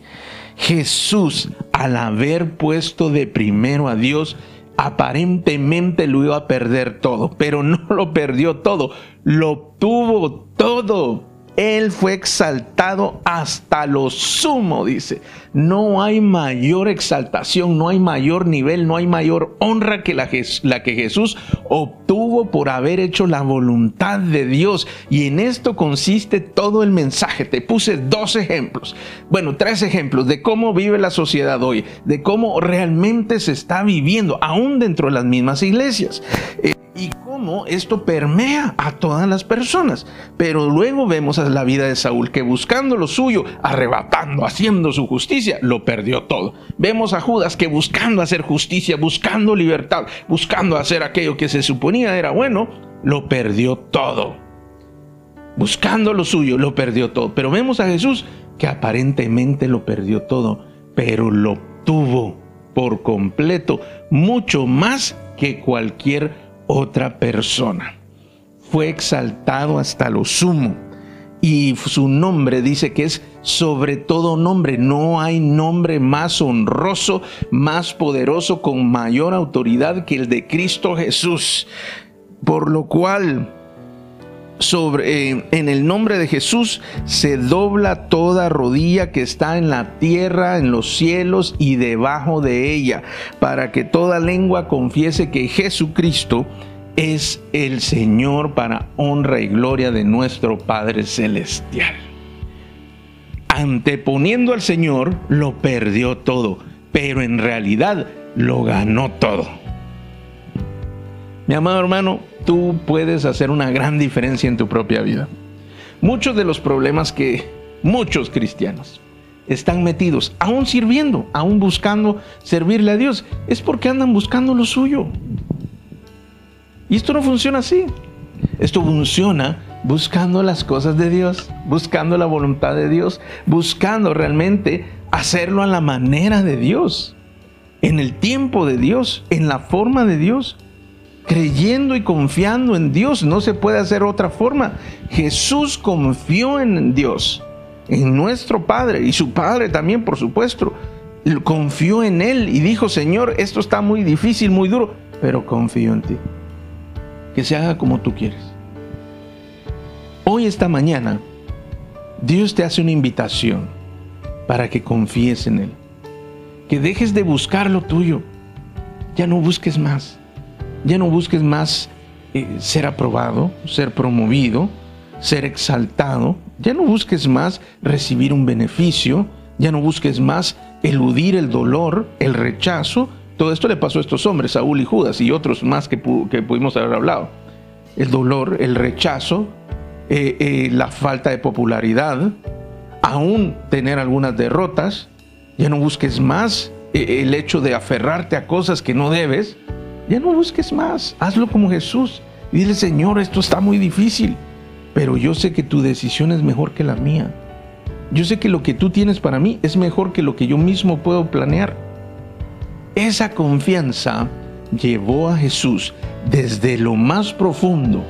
Jesús, al haber puesto de primero a Dios, aparentemente lo iba a perder todo, pero no lo perdió todo, lo obtuvo todo él fue exaltado hasta lo sumo, dice. No hay mayor exaltación, no hay mayor nivel, no hay mayor honra que la, que Jesús obtuvo por haber hecho la voluntad de Dios. Y en esto consiste todo el mensaje. Te puse dos ejemplos, bueno, tres ejemplos de cómo vive la sociedad hoy, de cómo realmente se está viviendo, aún dentro de las mismas iglesias. Eh, y cómo esto permea a todas las personas. Pero luego vemos a la vida de Saúl que buscando lo suyo, arrebatando, haciendo su justicia, lo perdió todo. Vemos a Judas que buscando hacer justicia, buscando libertad, buscando hacer aquello que se suponía era bueno, lo perdió todo. Buscando lo suyo, lo perdió todo. Pero vemos a Jesús que aparentemente lo perdió todo, pero lo tuvo por completo, mucho más que cualquier otra persona. Fue exaltado hasta lo sumo. Y su nombre dice que es sobre todo nombre. No hay nombre más honroso, más poderoso, con mayor autoridad que el de Cristo Jesús. Por lo cual, sobre, eh, en el nombre de Jesús se dobla toda rodilla que está en la tierra, en los cielos y debajo de ella, para que toda lengua confiese que Jesucristo es el Señor para honra y gloria de nuestro Padre Celestial. Anteponiendo al Señor, lo perdió todo, pero en realidad lo ganó todo. Mi amado hermano, tú puedes hacer una gran diferencia en tu propia vida. Muchos de los problemas que muchos cristianos están metidos, aún sirviendo, aún buscando servirle a Dios, es porque andan buscando lo suyo. Y esto no funciona así. Esto funciona buscando las cosas de Dios, buscando la voluntad de Dios, buscando realmente hacerlo a la manera de Dios, en el tiempo de Dios, en la forma de Dios, creyendo y confiando en Dios. No se puede hacer otra forma. Jesús confió en Dios, en nuestro Padre y su Padre también, por supuesto. Confió en Él y dijo, Señor, esto está muy difícil, muy duro, pero confío en ti que se haga como tú quieres. Hoy, esta mañana, Dios te hace una invitación para que confíes en Él. Que dejes de buscar lo tuyo. Ya no busques más. Ya no busques más eh, ser aprobado, ser promovido, ser exaltado. Ya no busques más recibir un beneficio. Ya no busques más eludir el dolor, el rechazo, Todo esto le pasó a estos hombres, Saúl y Judas y otros más que, que pudimos haber hablado. El dolor, el rechazo, eh, eh, la falta de popularidad, aún tener algunas derrotas, ya no busques más el hecho de aferrarte a cosas que no debes, ya no busques más, hazlo como Jesús. Dile, Señor, esto está muy difícil, pero yo sé que tu decisión es mejor que la mía. Yo sé que lo que tú tienes para mí es mejor que lo que yo mismo puedo planear. Esa confianza llevó a Jesús desde lo más profundo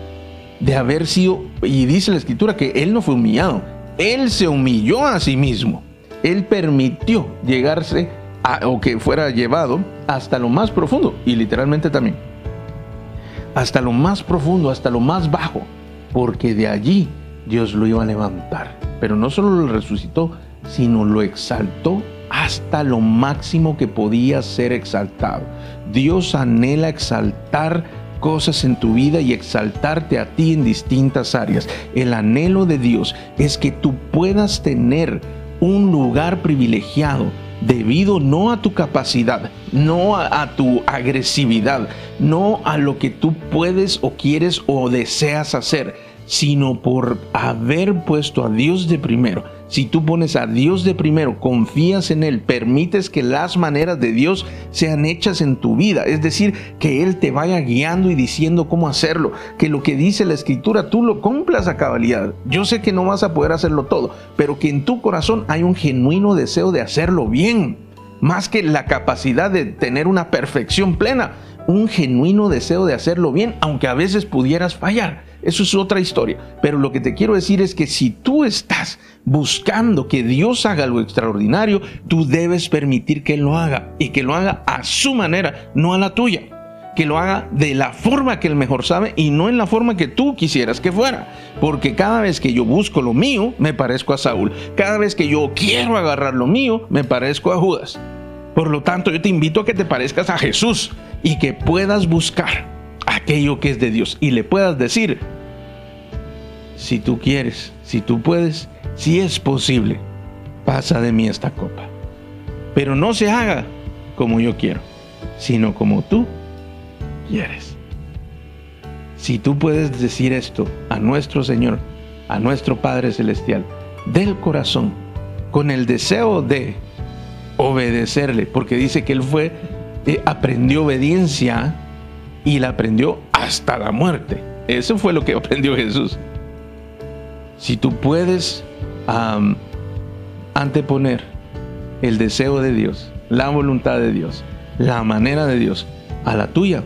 de haber sido, y dice la escritura que él no fue humillado, él se humilló a sí mismo. Él permitió llegarse o que fuera llevado hasta lo más profundo, y literalmente también, hasta lo más profundo, hasta lo más bajo, porque de allí Dios lo iba a levantar. Pero no solo lo resucitó, sino lo exaltó hasta lo máximo que podía ser exaltado. Dios anhela exaltar cosas en tu vida y exaltarte a ti en distintas áreas. El anhelo de Dios es que tú puedas tener un lugar privilegiado debido no a tu capacidad, no a, tu agresividad, no a lo que tú puedes o quieres o deseas hacer, sino por haber puesto a Dios de primero si tú pones a Dios de primero, confías en Él, permites que las maneras de Dios sean hechas en tu vida, es decir, que Él te vaya guiando y diciendo cómo hacerlo, que lo que dice la Escritura tú lo cumplas a cabalidad. Yo sé que no vas a poder hacerlo todo, pero que en tu corazón hay un genuino deseo de hacerlo bien, más que la capacidad de tener una perfección plena, un genuino deseo de hacerlo bien, aunque a veces pudieras fallar. Eso es otra historia. Pero lo que te quiero decir es que si tú estás buscando que Dios haga algo extraordinario, tú debes permitir que Él lo haga y que lo haga a su manera, no a la tuya. Que lo haga de la forma que Él mejor sabe y no en la forma que tú quisieras que fuera. Porque cada vez que yo busco lo mío, me parezco a Saúl. Cada vez que yo quiero agarrar lo mío, me parezco a Judas. Por lo tanto, yo te invito a que te parezcas a Jesús y que puedas buscar aquello que es de Dios y le puedas decir, si tú quieres, si tú puedes, si es posible, pasa de mí esta copa. Pero no se haga como yo quiero, sino como tú quieres. Si tú puedes decir esto a nuestro Señor, a nuestro Padre Celestial, del corazón, con el deseo de obedecerle, porque dice que Él fue, eh, aprendió obediencia y la aprendió hasta la muerte. Eso fue lo que [LAUGHS] aprendió Jesús. Si tú puedes anteponer el deseo de Dios, la voluntad de Dios, la manera de Dios a la tuya,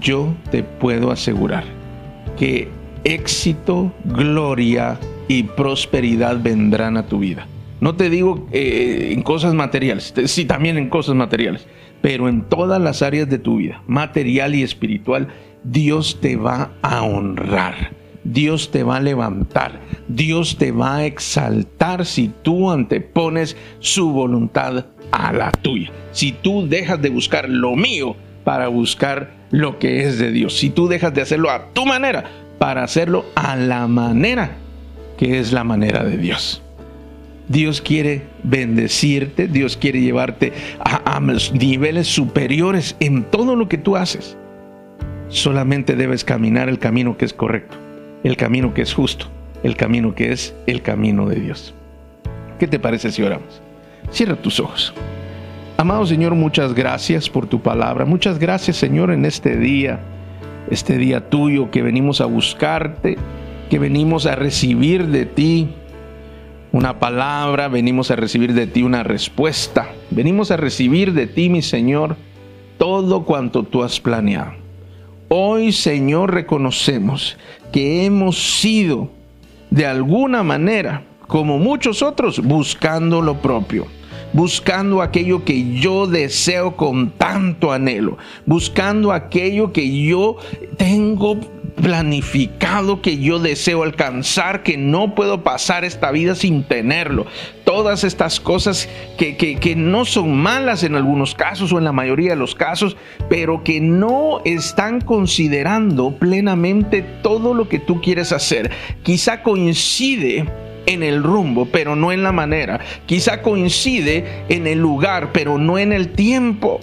yo te puedo asegurar que éxito, gloria y prosperidad vendrán a tu vida. No te digo eh, en cosas materiales, sí también en cosas materiales, pero en todas las áreas de tu vida, material y espiritual, Dios te va a honrar. Dios te va a levantar, Dios te va a exaltar si tú antepones su voluntad a la tuya. Si tú dejas de buscar lo mío para buscar lo que es de Dios. Si tú dejas de hacerlo a tu manera para hacerlo a la manera que es la manera de Dios. Dios quiere bendecirte, Dios quiere llevarte a, niveles superiores en todo lo que tú haces. Solamente debes caminar el camino que es correcto, el camino que es justo, el camino que es el camino de Dios. ¿Qué te parece si oramos? Cierra tus ojos. Amado Señor, muchas gracias por tu palabra. Muchas gracias Señor en este día, este día tuyo que venimos a buscarte, que venimos a recibir de ti una palabra, venimos a recibir de ti una respuesta. Venimos a recibir de ti, mi Señor, todo cuanto tú has planeado. Hoy, Señor, reconocemos que hemos sido, de alguna manera, como muchos otros, buscando lo propio buscando aquello que yo deseo con tanto anhelo, buscando aquello que yo tengo planificado que yo deseo alcanzar, que no puedo pasar esta vida sin tenerlo. Todas estas cosas que, que, no son malas en algunos casos o en la mayoría de los casos, pero que no están considerando plenamente todo lo que tú quieres hacer. Quizá coincide en el rumbo, pero no en la manera. Quizá coincide en el lugar, pero no en el tiempo.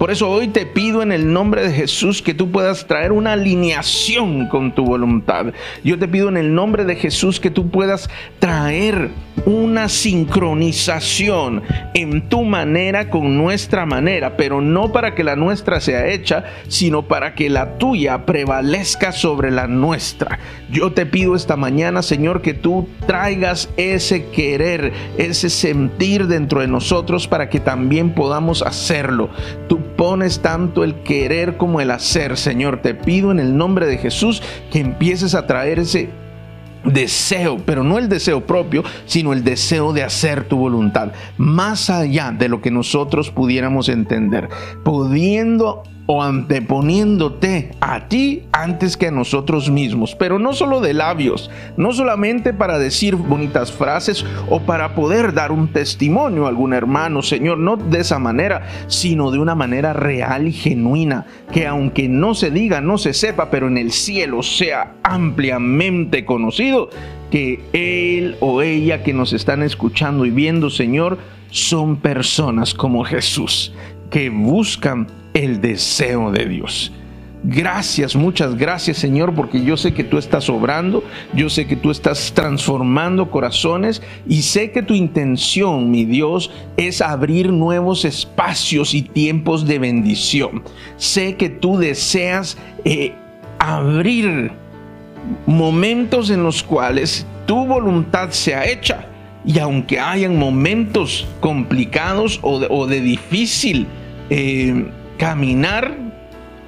Por eso hoy te pido en el nombre de Jesús que tú puedas traer una alineación con tu voluntad. Yo te pido en el nombre de Jesús que tú puedas traer una sincronización en tu manera con nuestra manera, pero no para que la nuestra sea hecha, sino para que la tuya prevalezca sobre la nuestra. Yo te pido esta mañana, Señor, que tú traigas ese querer, ese sentir dentro de nosotros para que también podamos hacerlo. Pones tanto el querer como el hacer, Señor. Te pido en el nombre de Jesús que empieces a traer ese deseo, pero no el deseo propio, sino el deseo de hacer tu voluntad, más allá de lo que nosotros pudiéramos entender, pudiendo o anteponiéndote a ti antes que a nosotros mismos, pero no solo de labios, no solamente para decir bonitas frases o para poder dar un testimonio a algún hermano, Señor, no de esa manera, sino de una manera real y genuina, que aunque no se diga, no se sepa, pero en el cielo sea ampliamente conocido, que él o ella que nos están escuchando y viendo, Señor, son personas como Jesús, que buscan el deseo de Dios. Gracias, muchas gracias Señor, porque yo sé que tú estás obrando, yo sé que tú estás transformando corazones y sé que tu intención, mi Dios, es abrir nuevos espacios y tiempos de bendición. Sé que tú deseas eh, abrir momentos en los cuales tu voluntad sea hecha y aunque hayan momentos complicados o de, difícil eh, caminar,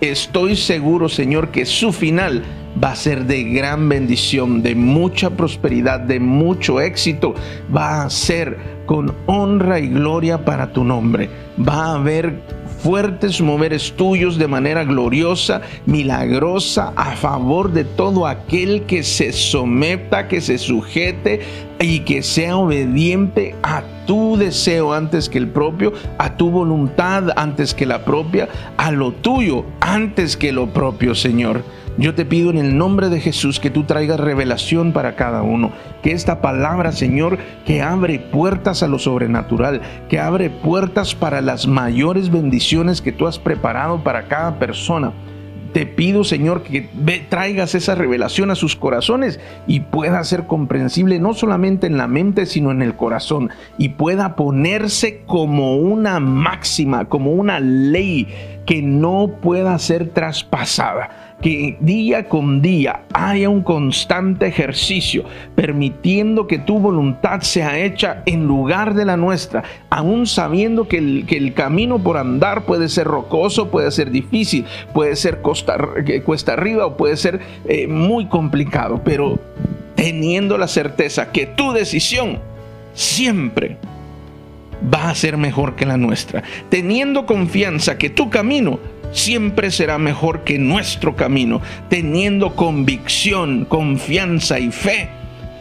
estoy seguro, Señor, que su final va a ser de gran bendición, de mucha prosperidad, de mucho éxito. Va a ser con honra y gloria para tu nombre. Va a haber fuertes moveres tuyos de manera gloriosa, milagrosa, a favor de todo aquel que se someta, que se sujete y que sea obediente a tu deseo antes que el propio, a tu voluntad antes que la propia, a lo tuyo antes que lo propio, Señor. Yo te pido en el nombre de Jesús que tú traigas revelación para cada uno, que esta palabra, Señor, que abre puertas a lo sobrenatural, que abre puertas para las mayores bendiciones que tú has preparado para cada persona. Te pido, Señor, que traigas esa revelación a sus corazones y pueda ser comprensible no solamente en la mente, sino en el corazón y pueda ponerse como una máxima, como una ley que no pueda ser traspasada que día con día haya un constante ejercicio, permitiendo que tu voluntad sea hecha en lugar de la nuestra, aún sabiendo que el, que el camino por andar puede ser rocoso, puede ser difícil, puede ser cuesta arriba o puede ser eh, muy complicado, pero teniendo la certeza que tu decisión siempre va a ser mejor que la nuestra, teniendo confianza que tu camino siempre será mejor que nuestro camino, teniendo convicción, confianza y fe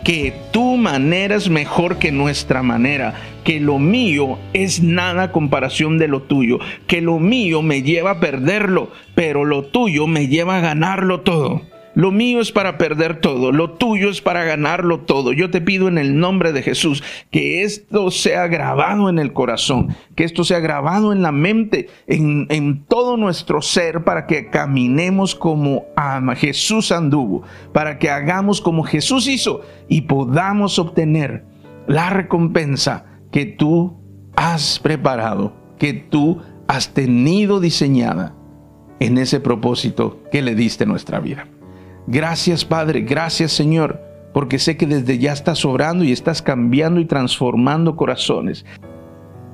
que tu manera es mejor que nuestra manera, que lo mío es nada comparación de lo tuyo, que lo mío me lleva a perderlo, pero lo tuyo me lleva a ganarlo todo. Lo mío es para perder todo, lo tuyo es para ganarlo todo. Yo te pido en el nombre de Jesús que esto sea grabado en el corazón, que esto sea grabado en la mente, en, todo nuestro ser, para que caminemos como Jesús anduvo, para que hagamos como Jesús hizo y podamos obtener la recompensa que tú has preparado, que tú has tenido diseñada en ese propósito que le diste nuestra vida. Gracias Padre, gracias Señor, porque sé que desde ya estás obrando y estás cambiando y transformando corazones.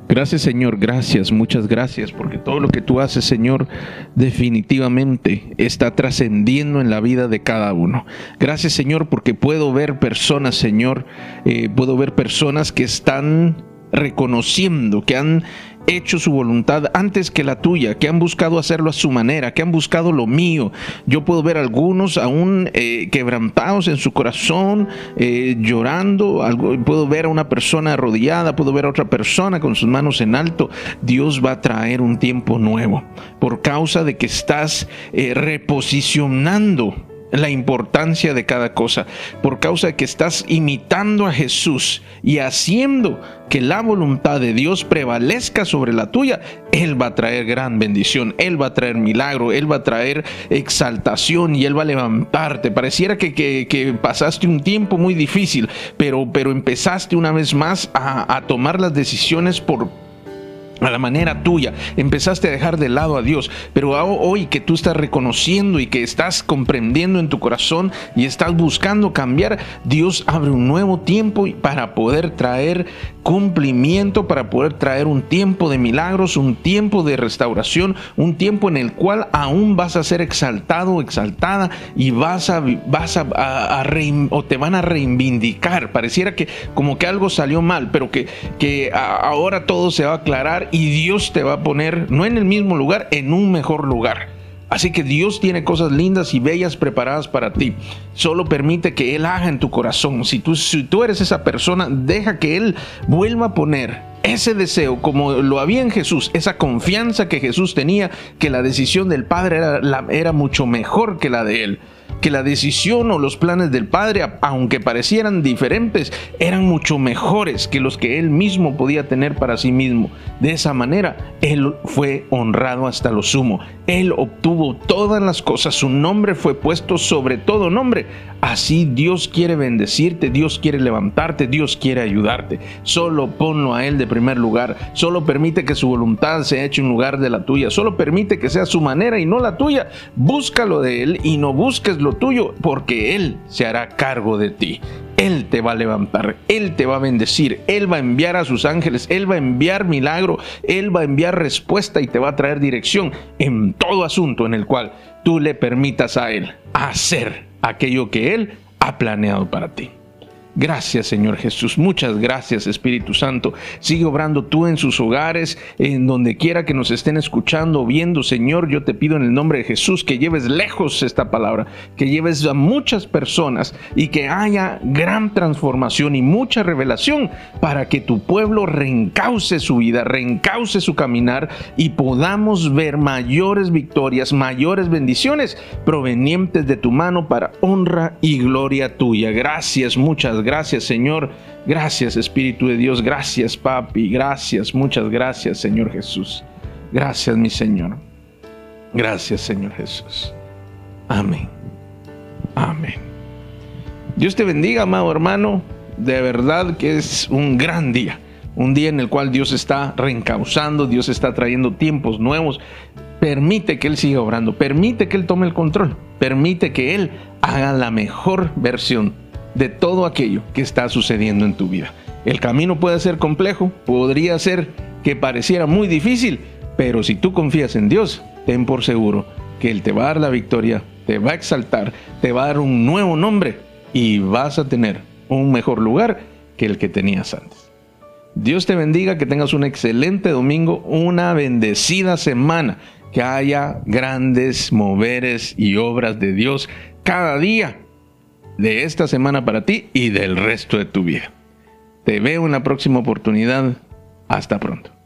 Gracias Señor, gracias, muchas gracias, porque todo lo que tú haces Señor definitivamente está trascendiendo en la vida de cada uno. Gracias Señor, porque puedo ver personas Señor, eh, puedo ver personas que están reconociendo, que han hecho su voluntad antes que la tuya, que han buscado hacerlo a su manera, que han buscado lo mío. Yo puedo ver algunos aún eh, quebrantados en su corazón, eh, llorando, algo, puedo ver a una persona arrodillada, puedo ver a otra persona con sus manos en alto. Dios va a traer un tiempo nuevo por causa de que estás eh, reposicionando la importancia de cada cosa, por causa de que estás imitando a Jesús y haciendo que la voluntad de Dios prevalezca sobre la tuya, Él va a traer gran bendición, Él va a traer milagro, Él va a traer exaltación y Él va a levantarte. Pareciera que, que, pasaste un tiempo muy difícil, pero, pero empezaste una vez más a, a tomar las decisiones por a la manera tuya, empezaste a dejar de lado a Dios, pero hoy que tú estás reconociendo y que estás comprendiendo en tu corazón y estás buscando cambiar, Dios abre un nuevo tiempo para poder traer cumplimiento, para poder traer un tiempo de milagros, un tiempo de restauración, un tiempo en el cual aún vas a ser exaltado, exaltada y vas a, vas a, o te van a reivindicar. Pareciera que como que algo salió mal, pero que, que ahora todo se va a aclarar y Dios te va a poner, no en el mismo lugar, en un mejor lugar. Así que Dios tiene cosas lindas y bellas preparadas para ti. Solo permite que Él haga en tu corazón. Si tú, si tú eres esa persona, deja que Él vuelva a poner ese deseo como lo había en Jesús, esa confianza que Jesús tenía, que la decisión del Padre era, era mucho mejor que la de Él que la decisión o los planes del Padre, aunque parecieran diferentes, eran mucho mejores que los que él mismo podía tener para sí mismo. De esa manera, él fue honrado hasta lo sumo. Él obtuvo todas las cosas, su nombre fue puesto sobre todo nombre. Así Dios quiere bendecirte, Dios quiere levantarte, Dios quiere ayudarte. Solo ponlo a Él de primer lugar, solo permite que su voluntad se eche en lugar de la tuya, solo permite que sea su manera y no la tuya. Búscalo de Él y no busques lo tuyo, porque Él se hará cargo de ti. Él te va a levantar, Él te va a bendecir, Él va a enviar a sus ángeles, Él va a enviar milagro, Él va a enviar respuesta y te va a traer dirección en todo asunto en el cual tú le permitas a Él hacer aquello que Él ha planeado para ti. Gracias Señor Jesús, muchas gracias Espíritu Santo. Sigue obrando tú en sus hogares, en donde quiera que nos estén escuchando, viendo Señor, yo te pido en el nombre de Jesús que lleves lejos esta palabra, que lleves a muchas personas y que haya gran transformación y mucha revelación para que tu pueblo reencauce su vida, reencauce su caminar y podamos ver mayores victorias, mayores bendiciones provenientes de tu mano para honra y gloria tuya. Gracias, muchas gracias Gracias Señor. Gracias Espíritu de Dios. Gracias Papi. Gracias. Muchas gracias Señor Jesús. Gracias mi Señor. Gracias Señor Jesús. Amén. Amén. Dios te bendiga, amado hermano. De verdad que es un gran día. Un día en el cual Dios está reencauzando, Dios está trayendo tiempos nuevos. Permite que Él siga obrando, permite que Él tome el control, permite que Él haga la mejor versión de todo aquello que está sucediendo en tu vida. El camino puede ser complejo, podría ser que pareciera muy difícil, pero si tú confías en Dios, ten por seguro que Él te va a dar la victoria, te va a exaltar, te va a dar un nuevo nombre y vas a tener un mejor lugar que el que tenías antes. Dios te bendiga, que tengas un excelente domingo, una bendecida semana, que haya grandes moveres y obras de Dios cada día de esta semana para ti y del resto de tu vida. Te veo en la próxima oportunidad. Hasta pronto.